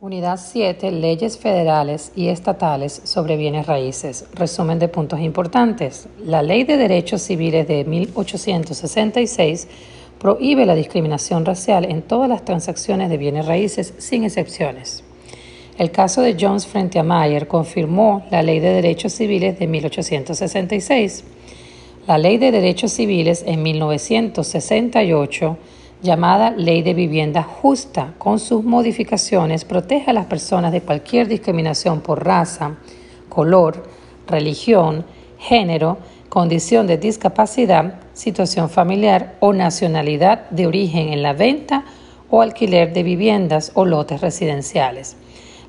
Unidad 7. Leyes federales y estatales sobre bienes raíces. Resumen de puntos importantes. La Ley de Derechos Civiles de 1866 prohíbe la discriminación racial en todas las transacciones de bienes raíces sin excepciones. El caso de Jones frente a Mayer confirmó la Ley de Derechos Civiles de 1866. La Ley de Derechos Civiles en 1968 llamada Ley de Vivienda Justa, con sus modificaciones, protege a las personas de cualquier discriminación por raza, color, religión, género, condición de discapacidad, situación familiar o nacionalidad de origen en la venta o alquiler de viviendas o lotes residenciales.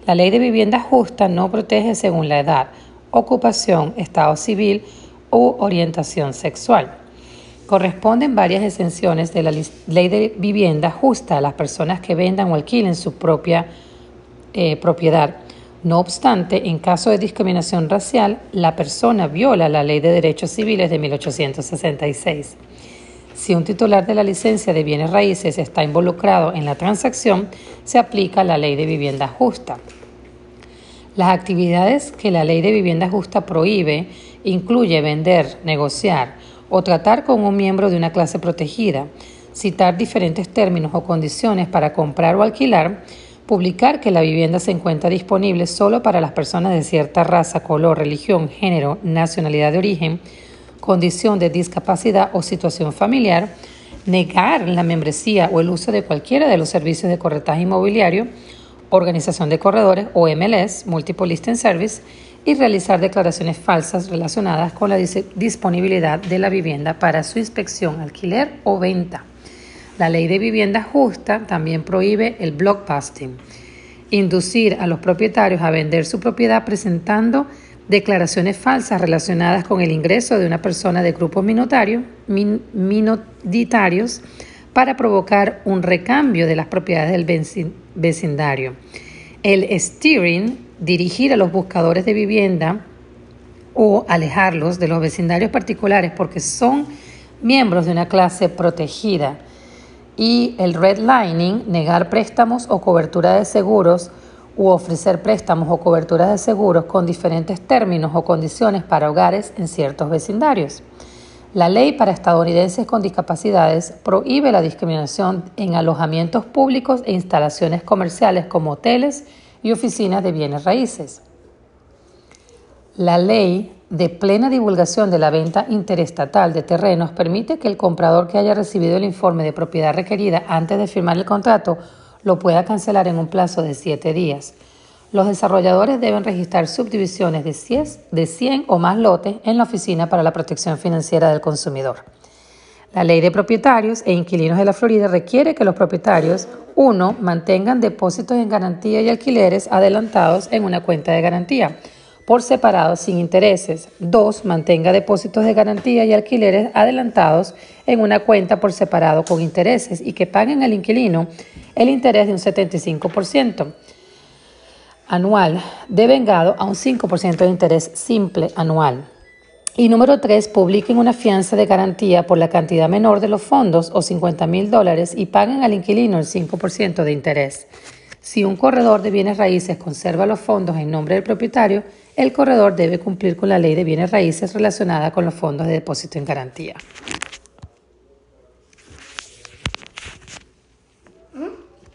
La ley de vivienda justa no protege según la edad, ocupación, estado civil u orientación sexual corresponden varias exenciones de la ley de vivienda justa a las personas que vendan o alquilen su propia eh, propiedad. No obstante, en caso de discriminación racial, la persona viola la Ley de Derechos Civiles de 1866. Si un titular de la licencia de bienes raíces está involucrado en la transacción, se aplica la Ley de Vivienda Justa. Las actividades que la Ley de Vivienda Justa prohíbe incluye vender, negociar, o tratar con un miembro de una clase protegida, citar diferentes términos o condiciones para comprar o alquilar, publicar que la vivienda se encuentra disponible solo para las personas de cierta raza, color, religión, género, nacionalidad de origen, condición de discapacidad o situación familiar, negar la membresía o el uso de cualquiera de los servicios de corretaje inmobiliario, organización de corredores o MLS, Multiple Listing Service, y realizar declaraciones falsas relacionadas con la disponibilidad de la vivienda para su inspección, alquiler o venta. La ley de vivienda justa también prohíbe el blockbusting, inducir a los propietarios a vender su propiedad presentando declaraciones falsas relacionadas con el ingreso de una persona de grupos minoritarios para provocar un recambio de las propiedades del vecindario. El steering dirigir a los buscadores de vivienda o alejarlos de los vecindarios particulares porque son miembros de una clase protegida. Y el redlining, negar préstamos o cobertura de seguros u ofrecer préstamos o coberturas de seguros con diferentes términos o condiciones para hogares en ciertos vecindarios. La ley para estadounidenses con discapacidades prohíbe la discriminación en alojamientos públicos e instalaciones comerciales como hoteles, y oficinas de bienes raíces. La ley de plena divulgación de la venta interestatal de terrenos permite que el comprador que haya recibido el informe de propiedad requerida antes de firmar el contrato lo pueda cancelar en un plazo de siete días. Los desarrolladores deben registrar subdivisiones de 100, de 100 o más lotes en la Oficina para la Protección Financiera del Consumidor. La ley de propietarios e inquilinos de la Florida requiere que los propietarios, uno, mantengan depósitos en garantía y alquileres adelantados en una cuenta de garantía por separado sin intereses. Dos, mantenga depósitos de garantía y alquileres adelantados en una cuenta por separado con intereses y que paguen al inquilino el interés de un 75% anual, devengado a un 5% de interés simple anual. Y número tres, publiquen una fianza de garantía por la cantidad menor de los fondos o 50 mil dólares y paguen al inquilino el 5% de interés. Si un corredor de bienes raíces conserva los fondos en nombre del propietario, el corredor debe cumplir con la ley de bienes raíces relacionada con los fondos de depósito en garantía.